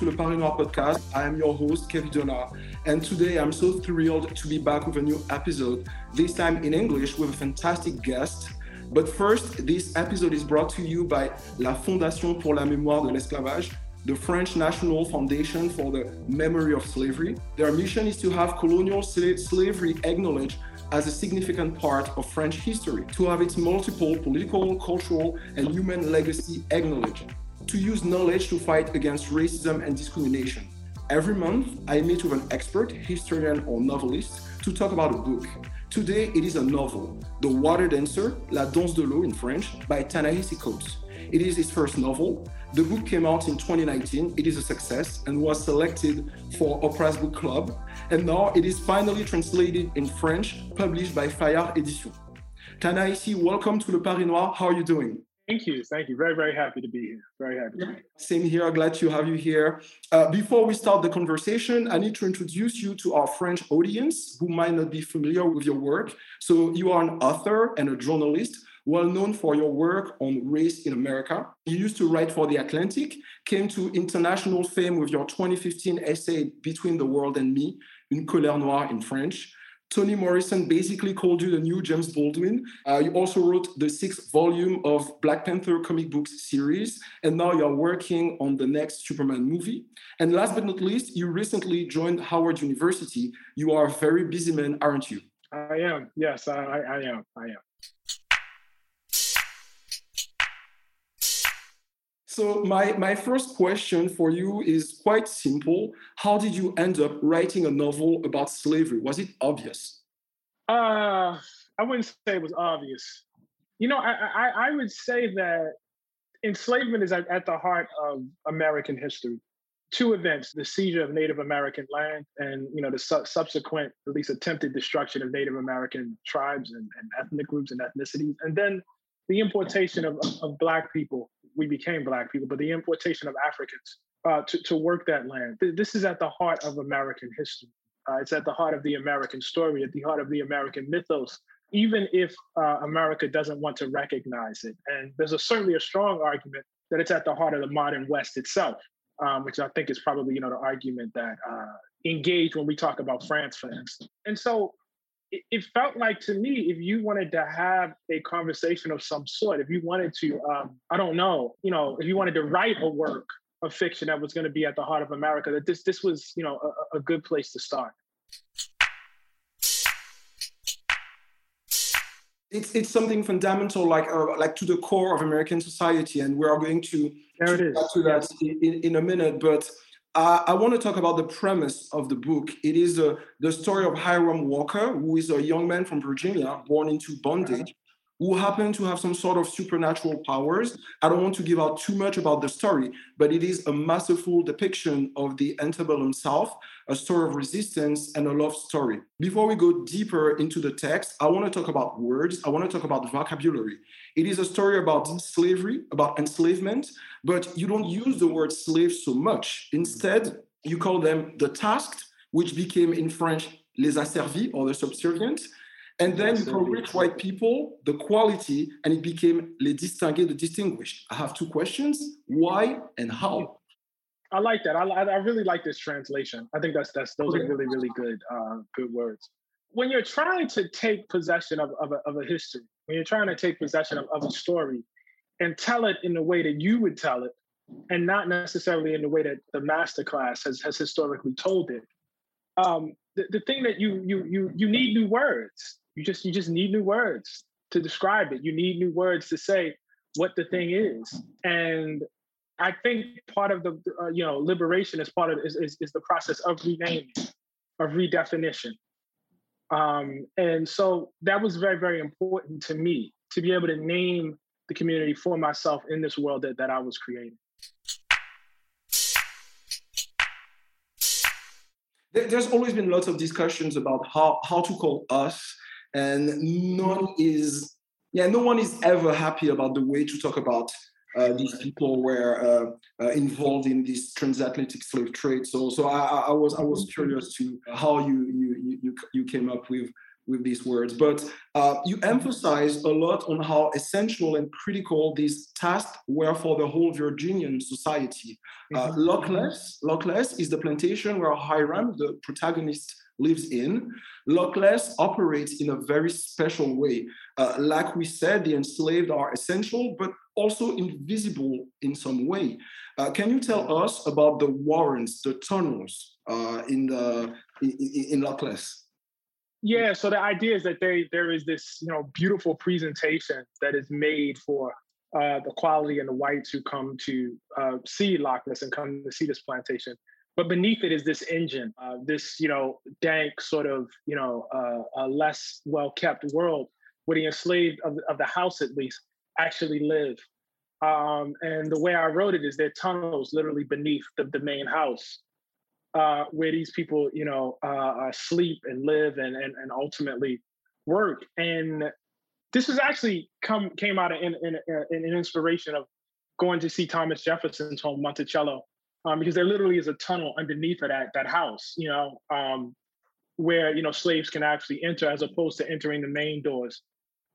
to the Paris Noir podcast. I am your host, Kevin Donat, and today I'm so thrilled to be back with a new episode, this time in English with a fantastic guest. But first, this episode is brought to you by La Fondation pour la Mémoire de l'Esclavage, the French National Foundation for the Memory of Slavery. Their mission is to have colonial slavery acknowledged as a significant part of French history, to have its multiple political, cultural, and human legacy acknowledged, to use knowledge to fight against racism and discrimination. Every month, I meet with an expert, historian, or novelist to talk about a book. Today, it is a novel, The Water Dancer, La Danse de l'eau in French, by Ta-Nehisi Coates. It is his first novel. The book came out in 2019. It is a success and was selected for Oprah's Book Club. And now it is finally translated in French, published by Fayard Edition. Ta-Nehisi, welcome to the Paris Noir. How are you doing? Thank you. Thank you. Very, very happy to be here. Very happy. Yeah. Same here. Glad to have you here. Uh, before we start the conversation, I need to introduce you to our French audience who might not be familiar with your work. So, you are an author and a journalist well known for your work on race in America. You used to write for The Atlantic, came to international fame with your 2015 essay, Between the World and Me, Une colère noire in French. Toni Morrison basically called you the new James Baldwin. Uh, you also wrote the sixth volume of Black Panther comic books series, and now you're working on the next Superman movie. And last but not least, you recently joined Howard University. You are a very busy man, aren't you? I am. Yes, I, I am. I am. So my, my first question for you is quite simple. How did you end up writing a novel about slavery? Was it obvious? Uh, I wouldn't say it was obvious. You know, I, I, I would say that enslavement is at, at the heart of American history. Two events, the seizure of Native American land and, you know, the su- subsequent, at least attempted destruction of Native American tribes and, and ethnic groups and ethnicities. And then the importation of, of, of Black people we became black people, but the importation of Africans uh, to, to work that land. This is at the heart of American history. Uh, it's at the heart of the American story, at the heart of the American mythos, even if uh, America doesn't want to recognize it. And there's a, certainly a strong argument that it's at the heart of the modern West itself, um, which I think is probably you know the argument that uh, when we talk about France, for instance. And so it, it, felt like to me, if you wanted to have a conversation of some sort, if you wanted to, um, I don't know, you know, if you wanted to write a work of fiction that was going to be at the heart of America, that this this was, you know, a, a good place to start. It's, it's something fundamental, like uh, like to the core of American society, and we are going to, there is. to that in, in a minute. But uh, I want to talk about the premise of the book. It is uh, the story of Hiram Walker, who is a young man from Virginia born into bondage, who happen to have some sort of supernatural powers. I don't want to give out too much about the story, but it is a masterful depiction of the antebellum South, a story of resistance and a love story. Before we go deeper into the text, I want to talk about words. I want to talk about vocabulary. It is a story about slavery, about enslavement, but you don't use the word slave so much. Instead, you call them the tasked, which became in French les asservis or the subservient. And then you call rich white people the quality, and it became les distingués, the distinguished. I have two questions why and how? I like that. I, I really like this translation. I think that's that's those are really really good uh, good words. When you're trying to take possession of, of, a, of a history, when you're trying to take possession of, of a story, and tell it in the way that you would tell it, and not necessarily in the way that the master class has has historically told it. Um, the, the thing that you you you you need new words. You just you just need new words to describe it. You need new words to say what the thing is. And I think part of the uh, you know liberation is part of is, is, is the process of renaming, of redefinition. Um, and so that was very very important to me to be able to name the community for myself in this world that, that I was creating. There's always been lots of discussions about how, how to call us, and none is yeah no one is ever happy about the way to talk about uh, these people were uh, uh, involved in this transatlantic slave trade. So, so I, I, was I was curious to how you you you you came up with with these words, but uh, you emphasize a lot on how essential and critical these tasks were for the whole Virginian society. Uh, mm-hmm. Lockless, Lockless is the plantation where Hiram, the protagonist, lives in. Lockless operates in a very special way. Uh, like we said, the enslaved are essential, but also invisible in some way. Uh, can you tell us about the warrens, the tunnels uh, in the in, in Lockless? Yeah, so the idea is that they there is this you know beautiful presentation that is made for uh, the quality and the whites who come to uh, see Lockless and come to see this plantation. But beneath it is this engine, uh, this you know dank sort of you know uh, a less well kept world where the enslaved of, of the house at least actually live. Um, and the way I wrote it is there tunnels literally beneath the, the main house uh, where these people, you know, uh, uh, sleep and live and, and, and ultimately work. And this was actually come came out of in, in, in, an inspiration of going to see Thomas Jefferson's home, Monticello, um, because there literally is a tunnel underneath of that that house, you know, um, where you know slaves can actually enter as opposed to entering the main doors.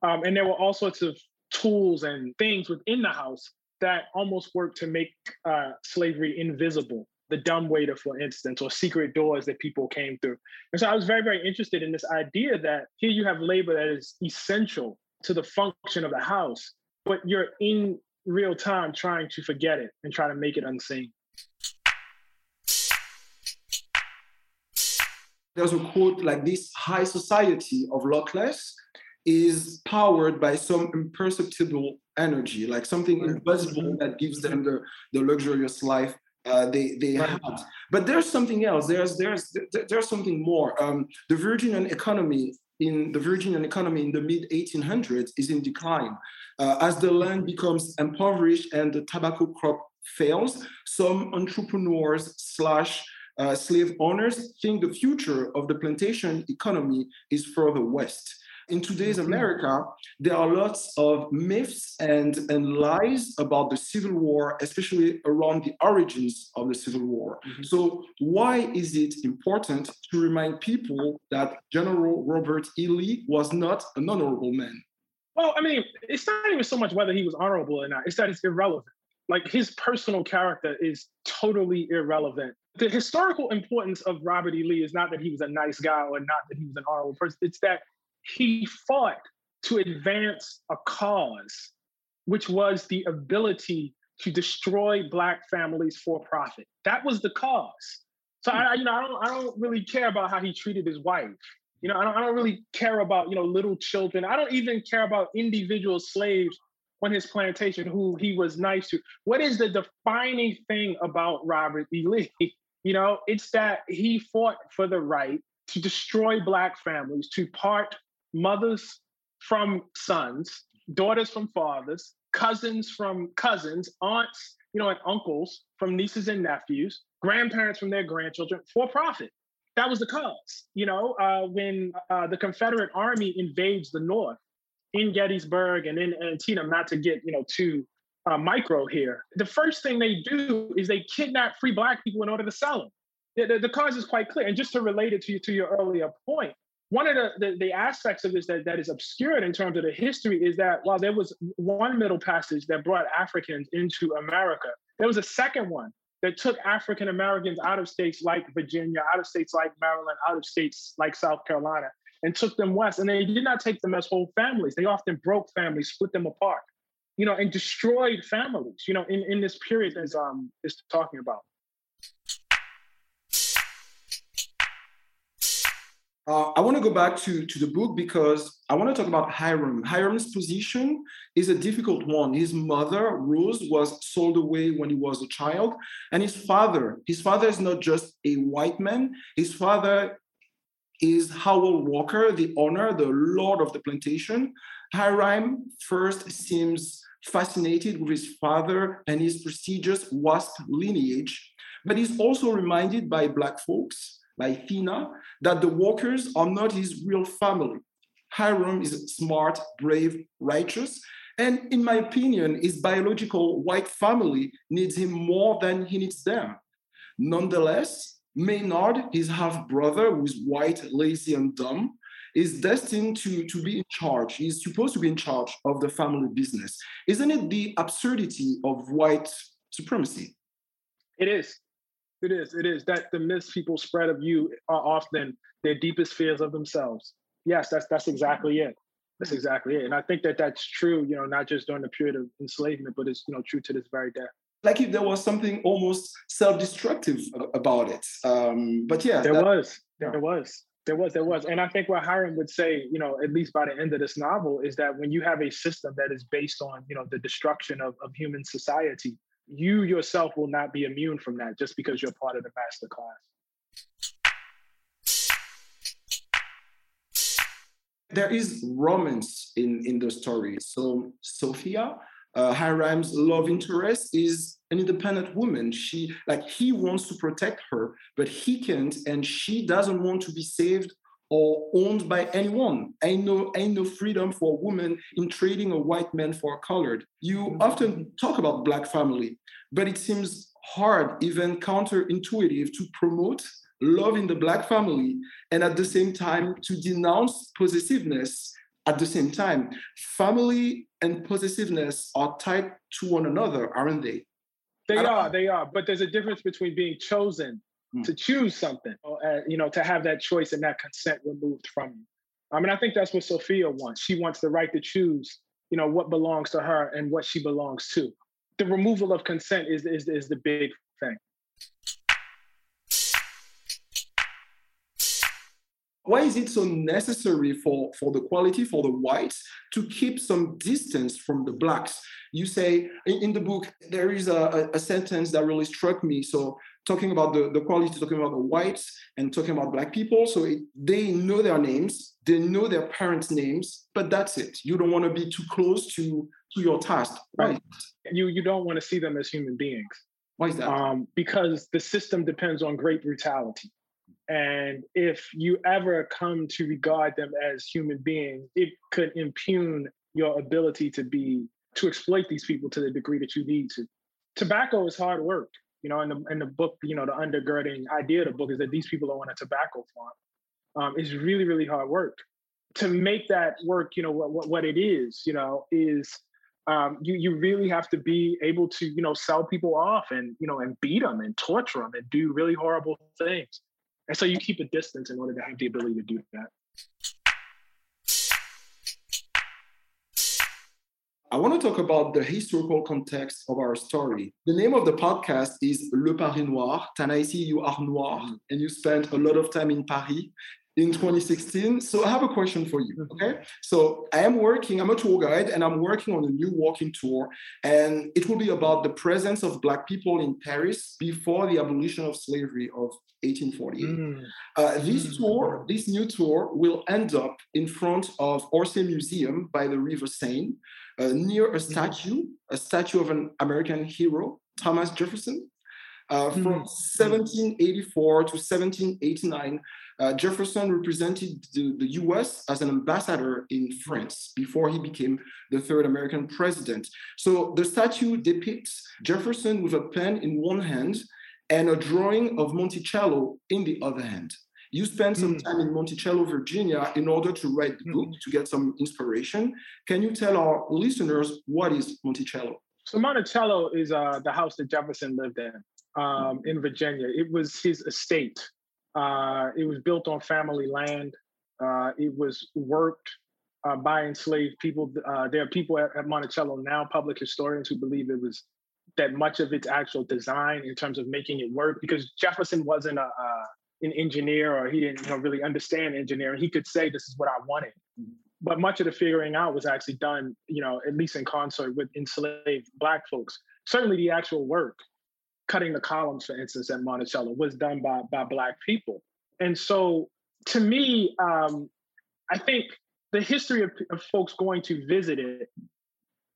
Um, and there were all sorts of tools and things within the house that almost worked to make uh, slavery invisible the dumb waiter, for instance, or secret doors that people came through. And so I was very, very interested in this idea that here you have labor that is essential to the function of the house, but you're in real time trying to forget it and try to make it unseen. There's a quote like this high society of Lockless is powered by some imperceptible energy, like something invisible that gives them the, the luxurious life uh, they they right. had. But there's something else. There's there's there's something more. Um, the Virginian economy in the Virginian economy in the mid 1800s is in decline uh, as the land becomes impoverished and the tobacco crop fails. Some entrepreneurs slash uh, slave owners think the future of the plantation economy is further west in today's mm-hmm. America, there are lots of myths and, and lies about the Civil War, especially around the origins of the Civil War. Mm-hmm. So, why is it important to remind people that General Robert E. Lee was not an honorable man? Well, I mean, it's not even so much whether he was honorable or not, it's that it's irrelevant. Like his personal character is totally irrelevant. The historical importance of Robert E. Lee is not that he was a nice guy or not that he was an honorable person. It's that he fought to advance a cause, which was the ability to destroy black families for profit. That was the cause. So I, you know, I don't, I don't really care about how he treated his wife. You know, I don't, I don't really care about, you know, little children. I don't even care about individual slaves on his plantation who he was nice to. What is the defining thing about Robert E. Lee? You know, it's that he fought for the right to destroy black families, to part mothers from sons, daughters from fathers, cousins from cousins, aunts, you know, and uncles from nieces and nephews, grandparents from their grandchildren for profit. That was the cause. You know, uh, when uh, the Confederate Army invades the North in Gettysburg and in Antietam, not to get, you know, too uh, micro here, the first thing they do is they kidnap free Black people in order to sell them. The, the, the cause is quite clear. And just to relate it to you, to your earlier point, one of the, the, the, aspects of this that, that is obscured in terms of the history is that while there was one middle passage that brought Africans into America, there was a second one that took African Americans out of states like Virginia, out of states like Maryland, out of states like South Carolina, and took them west. And they did not take them as whole families. They often broke families, split them apart, you know, and destroyed families, you know, in, in this period as um is talking about. Uh, I want to go back to, to the book because I want to talk about Hiram. Hiram's position is a difficult one. His mother, Rose, was sold away when he was a child. And his father, his father is not just a white man, his father is Howell Walker, the owner, the lord of the plantation. Hiram first seems fascinated with his father and his prestigious WASP lineage, but he's also reminded by Black folks by Thena that the Walkers are not his real family. Hiram is smart, brave, righteous, and in my opinion, his biological white family needs him more than he needs them. Nonetheless, Maynard, his half brother, who is white, lazy, and dumb, is destined to, to be in charge. He's supposed to be in charge of the family business. Isn't it the absurdity of white supremacy? It is. It is. It is that the myths people spread of you are often their deepest fears of themselves. Yes, that's that's exactly it. That's exactly it. And I think that that's true. You know, not just during the period of enslavement, but it's you know true to this very day. Like if there was something almost self-destructive about it. Um, but yeah, there that, was. There was. There was, there was. And I think what Hiram would say, you know, at least by the end of this novel, is that when you have a system that is based on, you know, the destruction of, of human society, you yourself will not be immune from that just because you're part of the master class. There is romance in, in the story. So Sophia, uh, Hiram's love interest, is an independent woman. She like he wants to protect her, but he can't, and she doesn't want to be saved or owned by anyone. Ain't no, ain't no freedom for a woman in trading a white man for a colored. You mm-hmm. often talk about black family, but it seems hard, even counterintuitive, to promote love in the black family and at the same time to denounce possessiveness at the same time. Family and possessiveness are tied to one another, aren't they? They are, they are. But there's a difference between being chosen mm. to choose something, uh, you know, to have that choice and that consent removed from you. I mean, I think that's what Sophia wants. She wants the right to choose, you know, what belongs to her and what she belongs to. The removal of consent is is, is the big thing. Why is it so necessary for, for the quality, for the whites, to keep some distance from the blacks? You say in, in the book, there is a, a, sentence that really struck me. So, talking about the, the quality, talking about the whites and talking about black people. So, it, they know their names, they know their parents' names, but that's it. You don't want to be too close to, to your task. Right. You, you don't want to see them as human beings. Why is that? Um, because the system depends on great brutality. And if you ever come to regard them as human beings, it could impugn your ability to be to exploit these people to the degree that you need to. Tobacco is hard work. You know, in the in the book, you know, the undergirding idea of the book is that these people are on a tobacco farm. Um, it's really, really hard work. To make that work, you know, what, what it is, you know, is um, you you really have to be able to, you know, sell people off and you know and beat them and torture them and do really horrible things. And so you keep a distance in order to have the ability to do that. I want to talk about the historical context of our story. The name of the podcast is Le Paris Noir. Ta-Nehisi, you are noir, and you spent a lot of time in Paris in 2016. So I have a question for you. Mm-hmm. Okay. So I am working, I'm a tour guide and I'm working on a new walking tour. And it will be about the presence of Black people in Paris before the abolition of slavery of 1848. Mm. Uh, this mm. tour, this new tour, will end up in front of Orsay Museum by the River Seine, uh, near a mm. statue, a statue of an American hero, Thomas Jefferson. Uh, from 1784 mm. to 1789, uh, Jefferson represented the, the, US as an ambassador in France before he became the third American president. So the statue depicts Jefferson with a pen in one hand and a drawing of Monticello in the other hand. You spent some mm. time in Monticello, Virginia, in order to write the book, mm. to get some inspiration. Can you tell our listeners what is Monticello? So Monticello is uh, the house that Jefferson lived in um, in Virginia. It was his estate. Uh, it was built on family land. Uh, it was worked uh, by enslaved people. Uh, there are people at, at Monticello now, public historians, who believe it was that much of its actual design in terms of making it work because Jefferson wasn't a, an engineer or he didn't you know, really understand engineering. He could say, this is what I wanted. But much of the figuring out was actually done, you know, at least in concert with enslaved Black folks. Certainly the actual work, cutting the columns, for instance, at Monticello, was done by, by Black people. And so to me, um, I think the history of, of folks going to visit it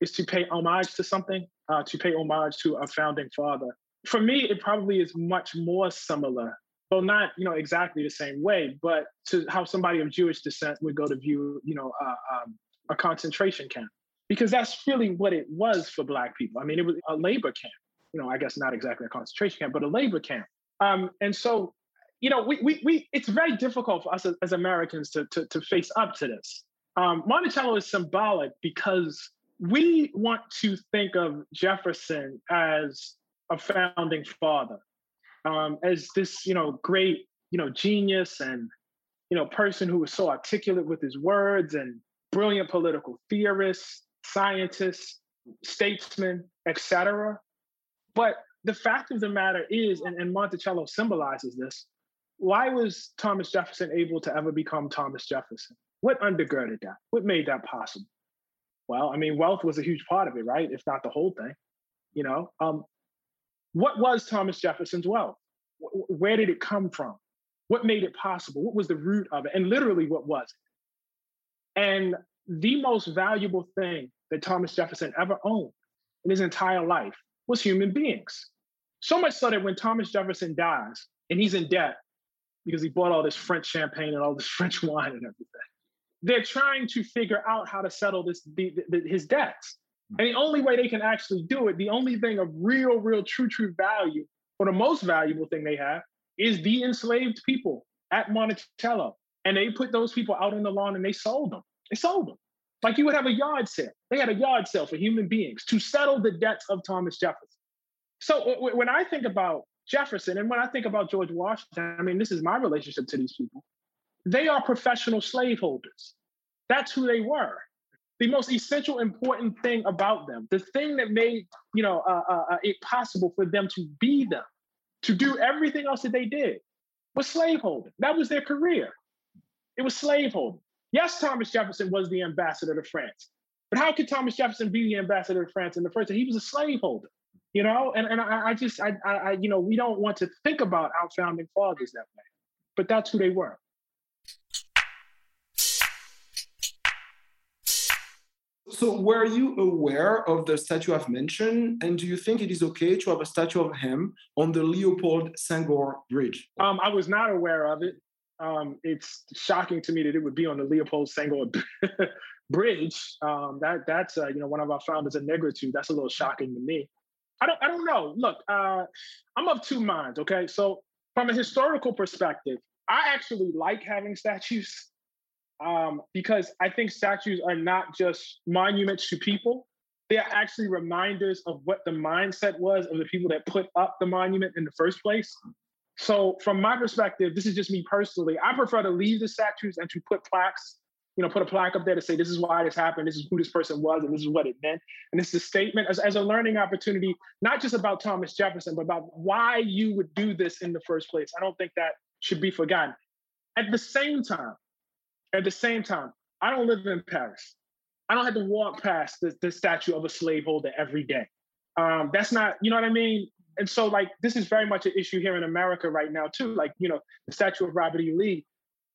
is to pay homage to something, uh, to pay homage to a founding father. For me, it probably is much more similar, though not you know exactly the same way, but to how somebody of Jewish descent would go to view you know uh, um, a concentration camp, because that's really what it was for Black people. I mean, it was a labor camp. You know, I guess not exactly a concentration camp, but a labor camp. Um, and so you know, we, we, we it's very difficult for us as, as Americans to, to, to face up to this. Um, Monticello is symbolic because we want to think of Jefferson as a founding father, um, as this, you know, great, you know, genius and, you know, person who was so articulate with his words and brilliant political theorist, scientist, statesman, etc. But the fact of the matter is, and, and Monticello symbolizes this, why was Thomas Jefferson able to ever become Thomas Jefferson? What undergirded that? What made that possible? Well, I mean, wealth was a huge part of it, right? If not the whole thing. You know, um, what was Thomas Jefferson's wealth? Where did it come from? What made it possible? What was the root of it? And literally, what was it? And the most valuable thing that Thomas Jefferson ever owned in his entire life was human beings. So much so that when Thomas Jefferson dies and he's in debt because he bought all this French champagne and all this French wine and everything, they're trying to figure out how to settle this the, the, his debts. And the only way they can actually do it, the only thing of real, real, true, true value, or the most valuable thing they have, is the enslaved people at Monticello. And they put those people out on the lawn and they sold them. They sold them. Like you would have a yard sale. They had a yard sale for human beings to settle the debts of Thomas Jefferson. So when I think about Jefferson and when I think about George Washington, I mean, this is my relationship to these people. They are professional slaveholders. That's who they were. The most essential, important thing about them, the thing that made you know uh, uh, uh, it possible for them to be them, to do everything else that they did, was slaveholding. That was their career. It was slaveholding. Yes, Thomas Jefferson was the ambassador to France, but how could Thomas Jefferson be the ambassador to France in the first place? He was a slaveholder, you know. And and I, I just I, I you know we don't want to think about our founding fathers that way, but that's who they were. So, were you aware of the statue I've mentioned, and do you think it is okay to have a statue of him on the Leopold Senghor Bridge? Um, I was not aware of it um, it's shocking to me that it would be on the Leopold Senghor Bridge. Um, that that's uh, you know one of our founders a negritude. That's a little shocking to me. I don't I don't know. Look, uh, I'm of two minds. Okay, so from a historical perspective, I actually like having statues um, because I think statues are not just monuments to people. They are actually reminders of what the mindset was of the people that put up the monument in the first place. So from my perspective, this is just me personally. I prefer to leave the statues and to put plaques, you know, put a plaque up there to say this is why this happened, this is who this person was, and this is what it meant. And this is a statement as, as a learning opportunity, not just about Thomas Jefferson, but about why you would do this in the first place. I don't think that should be forgotten. At the same time, at the same time, I don't live in Paris. I don't have to walk past the, the statue of a slaveholder every day. Um, that's not, you know what I mean? And so like this is very much an issue here in America right now too. Like you know, the statue of Robert E. Lee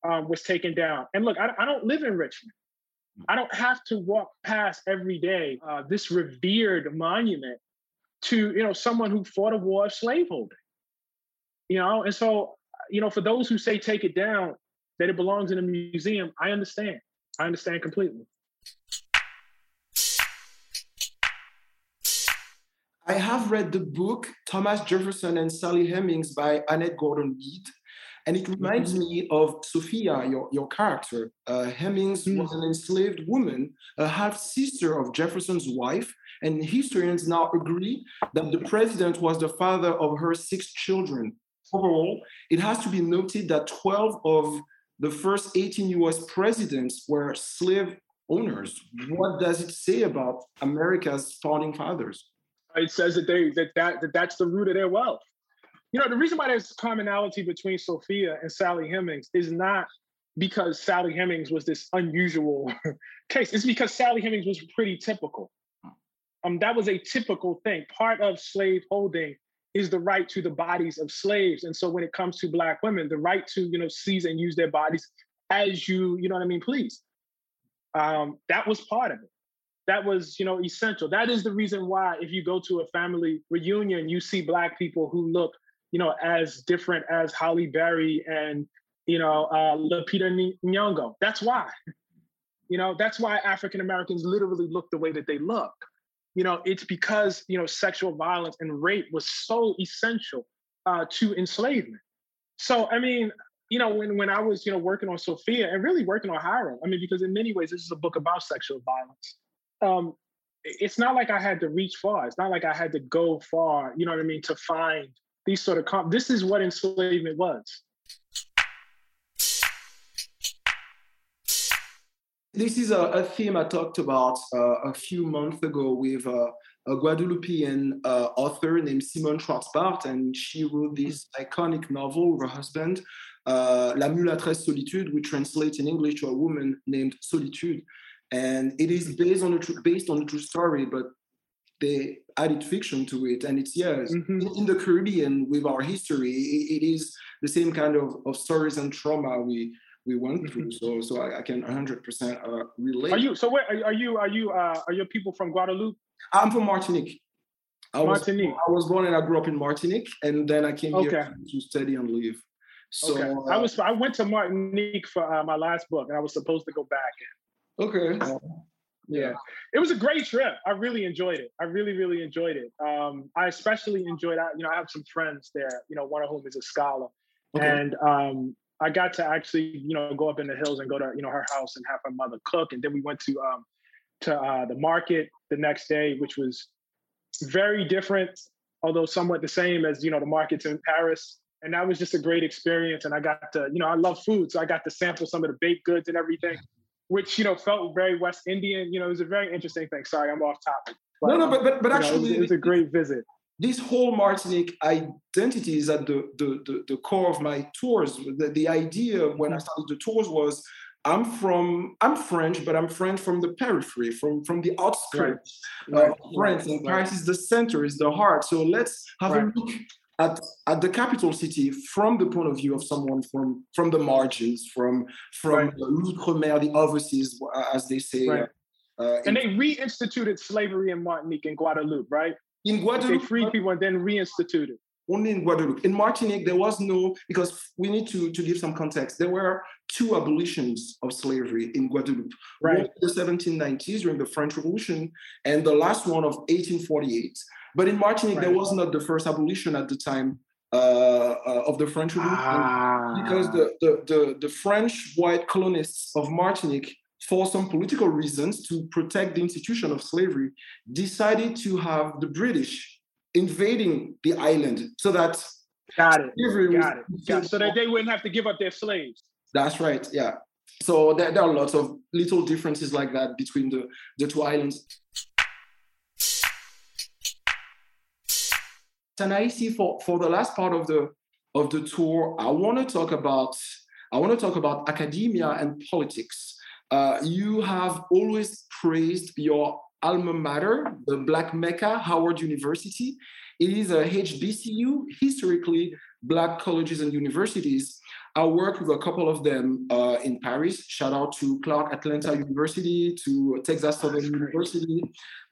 um, was taken down. And look, I, I, don't live in Richmond. I don't have to walk past every day uh, this revered monument to you know someone who fought a war of slaveholding. You know, and so you know, for those who say take it down, that it belongs in a museum, I understand. I understand completely. I have read the book Thomas Jefferson and Sally Hemings by Annette Gordon-Reed, and it reminds me of Sophia, your, your character. Uh, Hemings mm. was an enslaved woman, a half sister of Jefferson's wife, and historians now agree that the president was the father of her six children. Overall, it has to be noted that 12 of the first 18 US presidents were slave owners. What does it say about America's founding fathers? It says that they that, that that that's the root of their wealth. You know, the reason why there's commonality between Sophia and Sally Hemings is not because Sally Hemings was this unusual case. It's because Sally Hemings was pretty typical. Um, that was a typical thing. Part of slave holding is the right to the bodies of slaves. And so when it comes to black women, the right to, you know, seize and use their bodies as you, you know what I mean, please. Um, that was part of it that was you know essential. That is the reason why if you go to a family reunion you see black people who look you know as different as Halle Berry and you know uh, Lupita Nyong'o. That's why. You know that's why African Americans literally look the way that they look. You know it's because you know sexual violence and rape was so essential uh, to enslavement. So I mean, you know, when when I was you know working on Sophia and really working on Hiram, I mean, because in many ways this is a book about sexual violence. Um, it's not like I had to reach far. It's not like I had to go far. You know what I mean to find these sort of. comp. this is what enslavement was. This is a, a theme I talked about uh, a few months ago with uh, a Guadeloupean uh, author named Simone Schwarz-Bart, and she wrote this iconic novel her husband, uh, La Mulâtresse Solitude, which translates in English to a woman named Solitude. And it is based on a tr- based on a true story, but they added fiction to it. And it's yes, mm-hmm. in, in, the Caribbean with our history, it, it is the same kind of, of stories and trauma we we went mm-hmm. through. So so I, I can 100 percent uh, relate. Are you so where are you are you uh, are your people from Guadeloupe? I'm from Martinique. I Martinique. Was, I was born and I grew up in Martinique, and then I came okay. here to study and live. So okay. uh, I was I went to Martinique for uh, my last book, and I was supposed to go back. Okay. Uh, yeah, it was a great trip. I really enjoyed it. I really, really enjoyed it. Um, I especially enjoyed. You know, I have some friends there. You know, one of whom is a scholar, okay. and um, I got to actually, you know, go up in the hills and go to, you know, her house and have her mother cook. And then we went to um, to uh, the market the next day, which was very different, although somewhat the same as you know the markets in Paris. And that was just a great experience. And I got to, you know, I love food, so I got to sample some of the baked goods and everything, which you know felt very West Indian. You know, it was a very interesting thing. Sorry, I'm off topic. But, no, no, but but, but actually, know, it, was, it was a great visit this whole Martinique identity is at the, the, the, the, core of my tours. The, the idea when I mm-hmm. started the tours was I'm from I'm French, but I'm French from the periphery, from from the outskirts right. of France, and Paris is the center, is the heart. So let's have right. a look at, at the capital city from the point of view of someone from from the margins, from from right. l'outre-mer, the overseas, uh, as they say. Right. Uh, uh and they reinstituted slavery in Martinique and Guadeloupe, right? In Guadeloupe, they freed uh, people and then reinstituted only in Guadeloupe. In Martinique, there was no, because we need to, to give some context, there were two abolitions of slavery in Guadeloupe. Right. One in the 1790s during the French Revolution, and the last one of 1848. But in Martinique, right. there was not the first abolition at the time uh, uh, of the French Revolution ah. because the, the, the, the French white colonists of Martinique for some political reasons to protect the institution of slavery, decided to have the British invading the island so that got it, got it, got it. so that they wouldn't have to give up their slaves. That's right. Yeah. So there, there are lots of little differences like that between the, the two islands. And I see for, for the last part of the of the tour, I want to talk about I want to talk about academia and politics. Uh, you have always praised your alma mater, the Black Mecca, Howard University. It is a HBCU, historically Black colleges and universities. I worked with a couple of them uh, in Paris. Shout out to Clark Atlanta University, to Texas Southern University.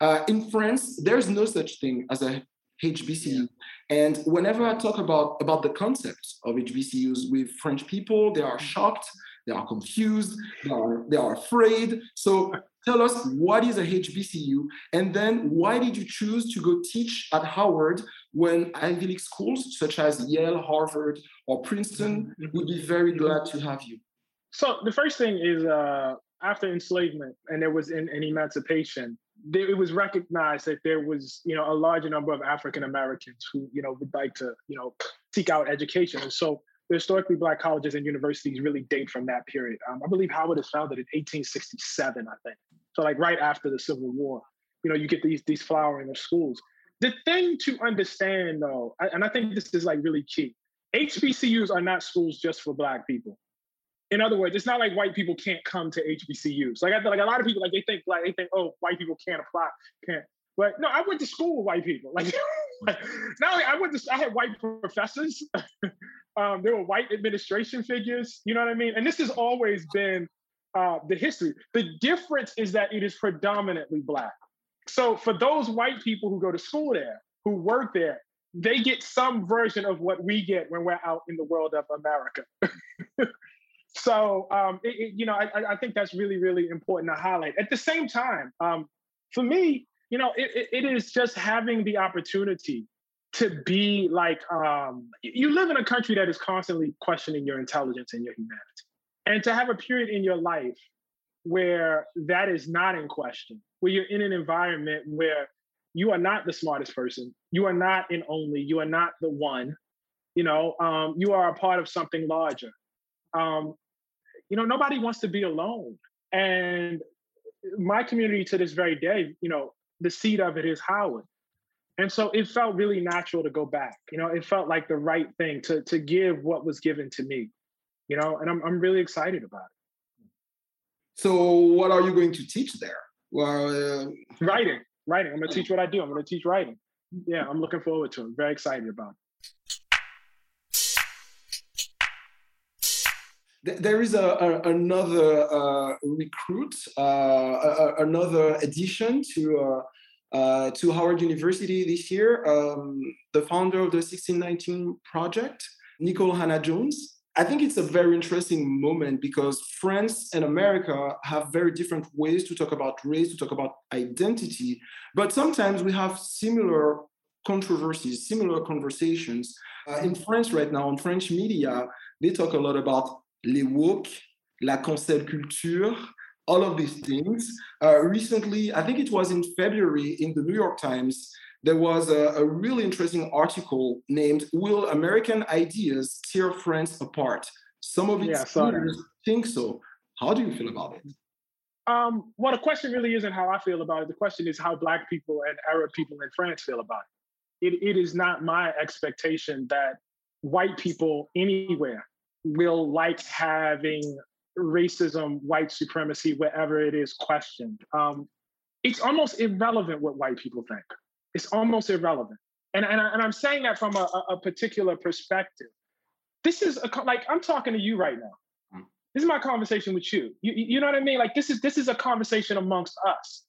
Uh, in France, there's no such thing as a HBCU. And whenever I talk about, about the concept of HBCUs with French people, they are shocked, they are confused, they are, they are afraid. So Tell us what is a HBCU, and then why did you choose to go teach at Howard when Ivy League schools such as Yale, Harvard, or Princeton mm-hmm. would be very glad to have you? So the first thing is uh, after enslavement and there was an, an emancipation, there, it was recognized that there was, you know, a larger number of African Americans who, you know, would like to, you know, seek out education. And so the historically black colleges and universities really date from that period. Um, I believe Howard is founded in 1867, I think. So like right after the Civil War, you know, you get these these flowering of schools. The thing to understand though, and I think this is like really key, HBCUs are not schools just for black people. In other words, it's not like white people can't come to HBCUs. Like I feel like a lot of people like they think like they think, oh, white people can't apply, can't. But no, I went to school with white people. Like, not only I went to I had white professors. um, there were white administration figures. You know what I mean? And this has always been uh, the history. The difference is that it is predominantly Black. So for those white people who go to school there, who work there, they get some version of what we get when we're out in the world of America. so, um, it, it, you know, I, I, think that's really, really important to highlight. At the same time, um, for me, you know, it, it is just having the opportunity to be like um, you live in a country that is constantly questioning your intelligence and your humanity, and to have a period in your life where that is not in question, where you're in an environment where you are not the smartest person, you are not an only, you are not the one, you know, um, you are a part of something larger. Um, you know, nobody wants to be alone, and my community to this very day, you know, the seed of it is Howard. And so it felt really natural to go back. You know, it felt like the right thing to to give what was given to me. You know, and I'm I'm really excited about it. So what are you going to teach there? Well, uh... writing, writing. I'm gonna teach what I do. I'm gonna teach writing. Yeah, I'm looking forward to it. Very excited about it. there is a, a another uh, recruit, uh, another addition to uh, uh, to Howard University this year, um, the founder of the 1619 project, Nicole Hannah-Jones. I think it's a very interesting moment because France and America have very different ways to talk about race, to talk about identity, but sometimes we have similar controversies, similar conversations. Uh, in France right now, on French media, they talk a lot about les woke, la cancel culture, all of these things. Uh, recently, I think it was in February in the New York Times, there was a, a really interesting article named Will American Ideas Tear France Apart? Some of its yeah, think so. How do you feel about it? Um, well, the question really isn't how I feel about it. The question is how Black people and Arab people in France feel about it. It, it is not my expectation that white people anywhere will like having racism, white supremacy, wherever it is questioned. Um, it's almost irrelevant what white people think. It's almost irrelevant. And, and, I, and I'm saying that from a, a particular perspective. This is a, like, I'm talking to you right now. Mm. This is my conversation with you. you. You know what I mean? Like this is this is a conversation amongst us.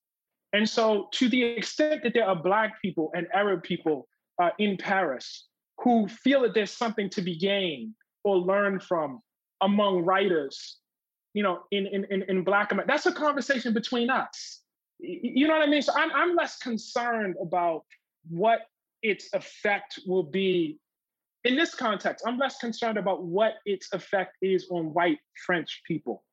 And so, to the extent that there are Black people and Arab people uh, in Paris who feel that there's something to be gained or learned from among writers, you know, in in in, in Black America. That's a conversation between us. You know what I mean? So I'm I'm less concerned about what its effect will be in this context. I'm less concerned about what its effect is on white French people.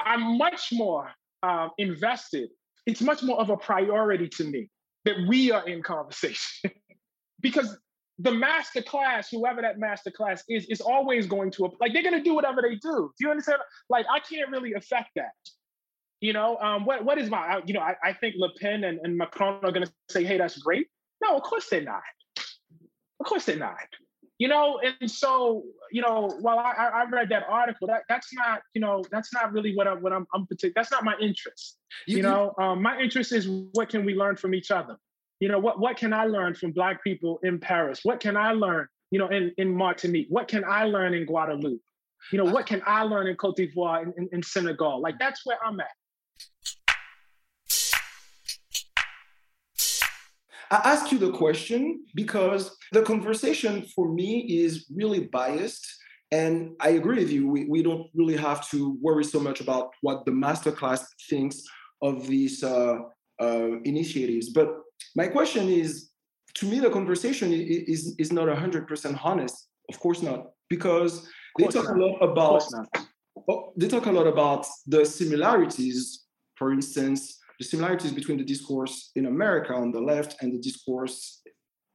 I'm much more um, invested. It's much more of a priority to me that we are in conversation because the master class, whoever that master class is, is always going to like they're gonna do whatever they do. Do you understand? Like I can't really affect that. You know, um, what what is my you know, I, I think Le Pen and, and Macron are gonna say, hey, that's great. No, of course they're not. Of course they're not. You know, and so, you know, while I, I read that article, that that's not, you know, that's not really what I'm what I'm, I'm particular. That's not my interest. You, you know, um, my interest is what can we learn from each other you know, what, what can I learn from Black people in Paris? What can I learn, you know, in, in Martinique? What can I learn in Guadeloupe? You know, what can I learn in Cote d'Ivoire, in, in, in Senegal? Like, that's where I'm at. I ask you the question because the conversation for me is really biased. And I agree with you. We, we don't really have to worry so much about what the masterclass thinks of these uh, uh, initiatives. But my question is, to me, the conversation is, is not 100% honest. Of course not, because they talk not. a lot about oh, they talk a lot about the similarities. For instance, the similarities between the discourse in America on the left and the discourse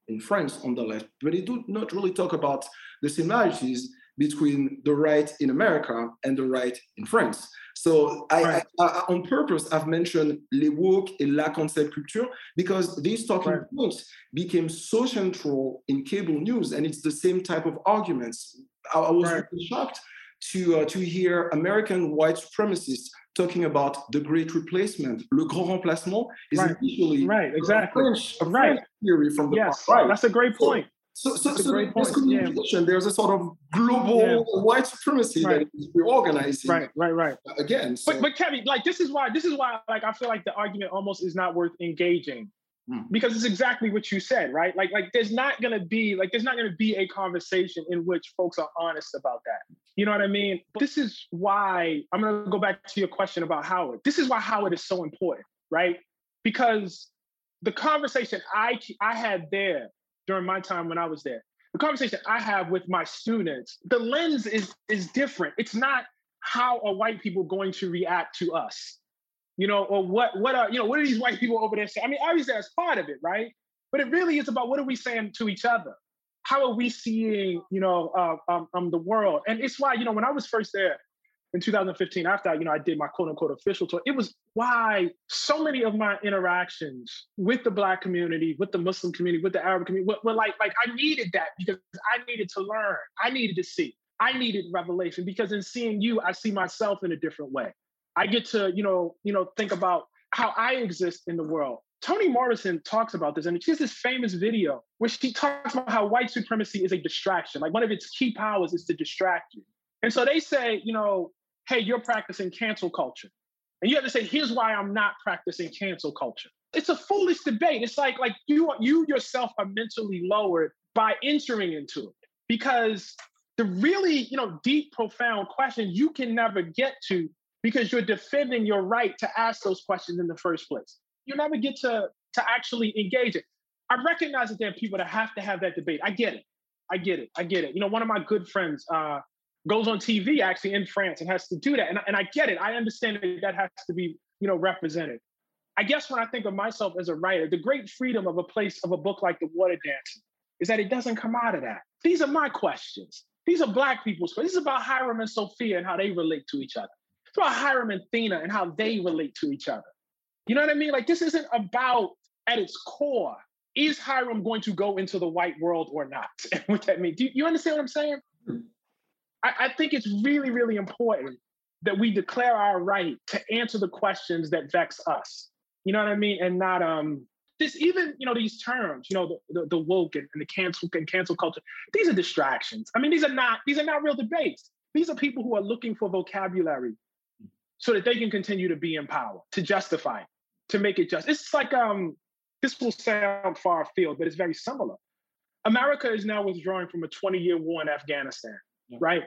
in France on the left, but they do not really talk about the similarities between the right in America and the right in France. So I, right. I, I, on purpose, I've mentioned les woke et la cancel culture because these talking right. points became so central in cable news, and it's the same type of arguments. I, I was right. really shocked to uh, to hear American white supremacists talking about the Great Replacement. Le Grand Remplacement is right. initially right, exactly. a French, a French theory from the yes, right. That's a great point. So, so, so there's communication. Yeah. There's a sort of global yeah. white supremacy right. that is reorganizing. Right, right, right. Again, so. but but Kevin, like this is why this is why like I feel like the argument almost is not worth engaging hmm. because it's exactly what you said, right? Like like there's not gonna be like there's not gonna be a conversation in which folks are honest about that. You know what I mean? But this is why I'm gonna go back to your question about Howard. This is why Howard is so important, right? Because the conversation I I had there during my time when I was there. The conversation I have with my students, the lens is is different. It's not how are white people going to react to us, you know, or what what are you know what are these white people over there saying? I mean, obviously that's part of it, right? But it really is about what are we saying to each other? How are we seeing, you know, uh, um, um, the world? And it's why, you know, when I was first there, in 2015 after you know I did my quote unquote official tour. It was why so many of my interactions with the black community, with the Muslim community, with the Arab community were, were like like I needed that because I needed to learn. I needed to see. I needed revelation because in seeing you, I see myself in a different way. I get to, you know, you know, think about how I exist in the world. Toni Morrison talks about this, and she has this famous video where she talks about how white supremacy is a distraction. Like one of its key powers is to distract you. And so they say, you know, hey, you're practicing cancel culture. And you have to say, here's why I'm not practicing cancel culture. It's a foolish debate. It's like like you you yourself are mentally lowered by entering into it because the really you know deep, profound questions you can never get to because you're defending your right to ask those questions in the first place. You never get to to actually engage it. I recognize that there are people that have to have that debate. I get it. I get it. I get it. You know, one of my good friends, uh, goes on TV actually in France and has to do that. And, and I get it. I understand that that has to be, you know, represented. I guess when I think of myself as a writer, the great freedom of a place of a book like The Water Dancer is that it doesn't come out of that. These are my questions. These are Black people's questions. This is about Hiram and Sophia and how they relate to each other. It's about Hiram and Thena and how they relate to each other. You know what I mean? Like, this isn't about, at its core, is Hiram going to go into the white world or not? What that means. Do you, you understand what I'm saying? Hmm. I, I think it's really, really important that we declare our right to answer the questions that vex us. You know what I mean? And not um this even you know these terms you know the, the, the woke and, and, the cancel and cancel culture these are distractions i mean these are not these are not real debates these are people who are looking for vocabulary so that they can continue to be in power to justify it to make it just it's like um this will sound far afield but it's very similar america is now withdrawing from a 20 year war in afghanistan yeah. right?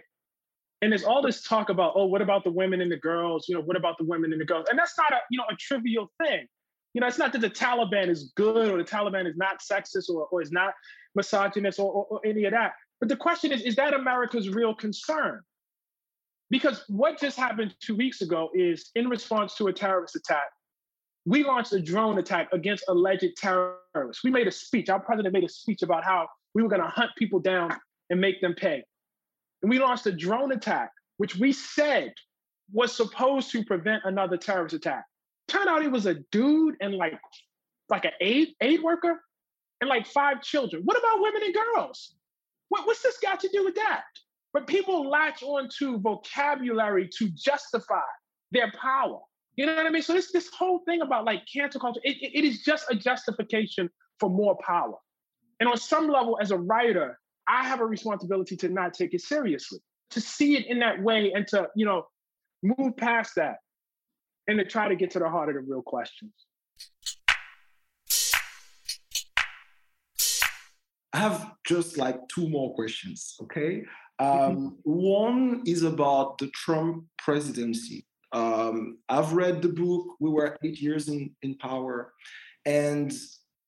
And there's all this talk about, oh, what about the women and the girls? You know, what about the women and the girls? And that's not a, you know, a trivial thing. You know, it's not that the Taliban is good or the Taliban is not sexist or, or is not misogynist or, or, or any of that. But the question is, is that America's real concern? Because what just happened two weeks ago is in response to a terrorist attack, we launched a drone attack against alleged terrorists. We made a speech. Our president made a speech about how we were going to hunt people down and make them pay. And we launched a drone attack, which we said was supposed to prevent another terrorist attack. Turned out it was a dude and like like an aid aid worker and like five children. What about women and girls? What, what's this got to do with that? But people latch on to vocabulary to justify their power. You know what I mean? So this this whole thing about like cancel culture, it, it is just a justification for more power. And on some level, as a writer, I have a responsibility to not take it seriously, to see it in that way and to, you know, move past that and to try to get to the heart of the real questions. I have just like two more questions, okay? Um, mm-hmm. One is about the Trump presidency. Um, I've read the book, We Were Eight Years in, in Power, and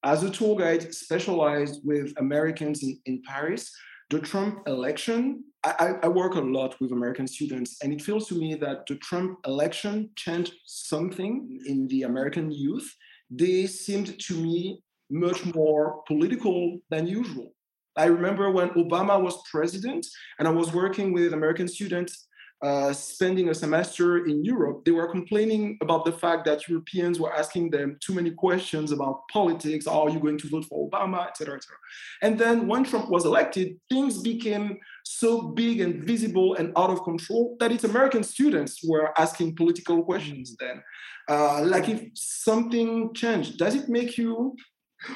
as a tour guide specialized with Americans in, in Paris, the Trump election, I, I, work a lot with American students, and it feels to me that the Trump election changed something in the American youth. They seemed to me much more political than usual. I remember when Obama was president, and I was working with American students uh, spending a semester in Europe, they were complaining about the fact that Europeans were asking them too many questions about politics. Are you going to vote for Obama, etc., etc. And then when Trump was elected, things became so big and visible and out of control that it's American students were asking political questions. Then, uh, like if something changed, does it make you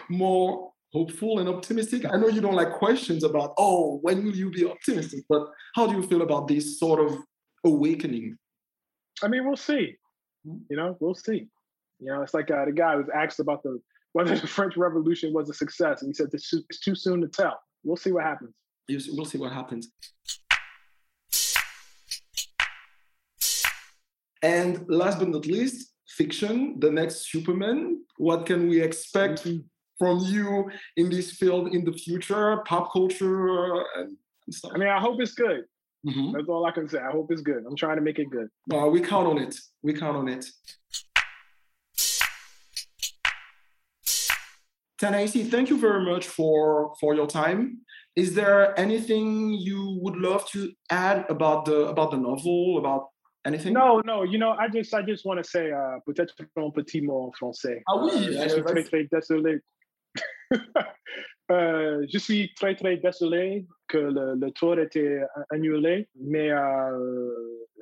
more hopeful and optimistic? I know you don't like questions about, oh, when will you be optimistic? But how do you feel about this sort of awakening? I mean, we'll see. Hmm. You know, we'll see. You know, it's like uh, the guy was asked about the whether the French Revolution was a success, and he said it's too, it's too soon to tell. We'll see what happens. We'll see what happens. And last but not least, fiction, the next Superman. What can we expect mm-hmm. from you in this field in the future, pop culture and stuff. I mean, I hope it's good. Mm-hmm. That's all I can say. I hope it's good. I'm trying to make it good. Uh, we count on it. We count on it. Ta-Nehisi, thank you very much for for your time. Is there anything you would love to add about the about the novel, about anything? No, no. You know, I just I just want to say uh, peut-être un petit mot en français. Ah oui. Euh, je suis très très désolé. euh, je suis très très désolé que le, le tour était annulé, mais euh,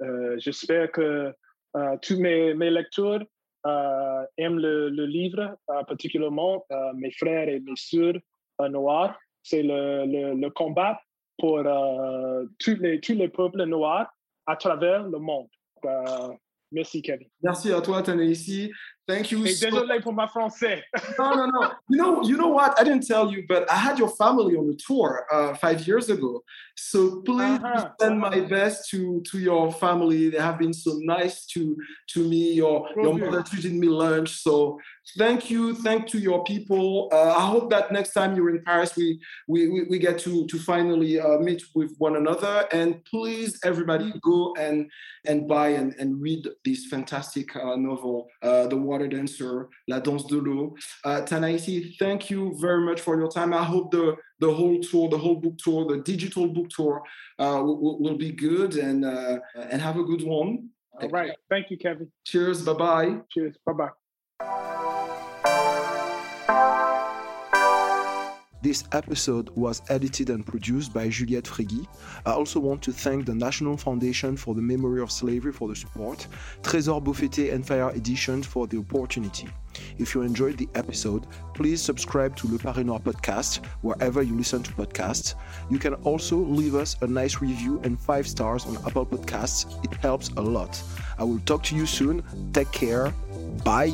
euh j'espère que tous mes, lecteurs aiment le, livre, particulièrement mes frères et mes sœurs noirs. C'est le, combat pour tous, les, tous les peuples noirs à travers le monde. merci, Kevin. Merci à toi, Ta-Nehisi. Thank you. Hey, so désolé pour ma français. no, no, no. You know, you know what? I didn't tell you, but I had your family on the tour uh, five years ago. So please uh-huh. send my best to to your family. They have been so nice to to me. Your your mother treated me lunch. So thank you, thank to your people. Uh, I hope that next time you're in Paris, we we we, we get to to finally uh, meet with one another. And please, everybody, go and and buy and, and read this fantastic uh, novel, uh, The Water Dancer, La Danse de l'eau. Uh, Ta-Nehisi, thank you very much for your time. I hope the, the whole tour, the whole book tour, the digital book tour uh, will, will, be good and, uh, and have a good one. All right. Thank you, Kevin. Cheers. Bye bye. Cheers. Bye bye This episode was edited and produced by Juliette Fréguy. I also want to thank the National Foundation for the Memory of Slavery for the support, Trésor Beaufetté and Fayard Editions for the opportunity. If you enjoyed the episode, please subscribe to Le Paris Noir podcast wherever you listen to podcasts. You can also leave us a nice review and five stars on Apple Podcasts. It helps a lot. I will talk to you soon. Take care. Bye.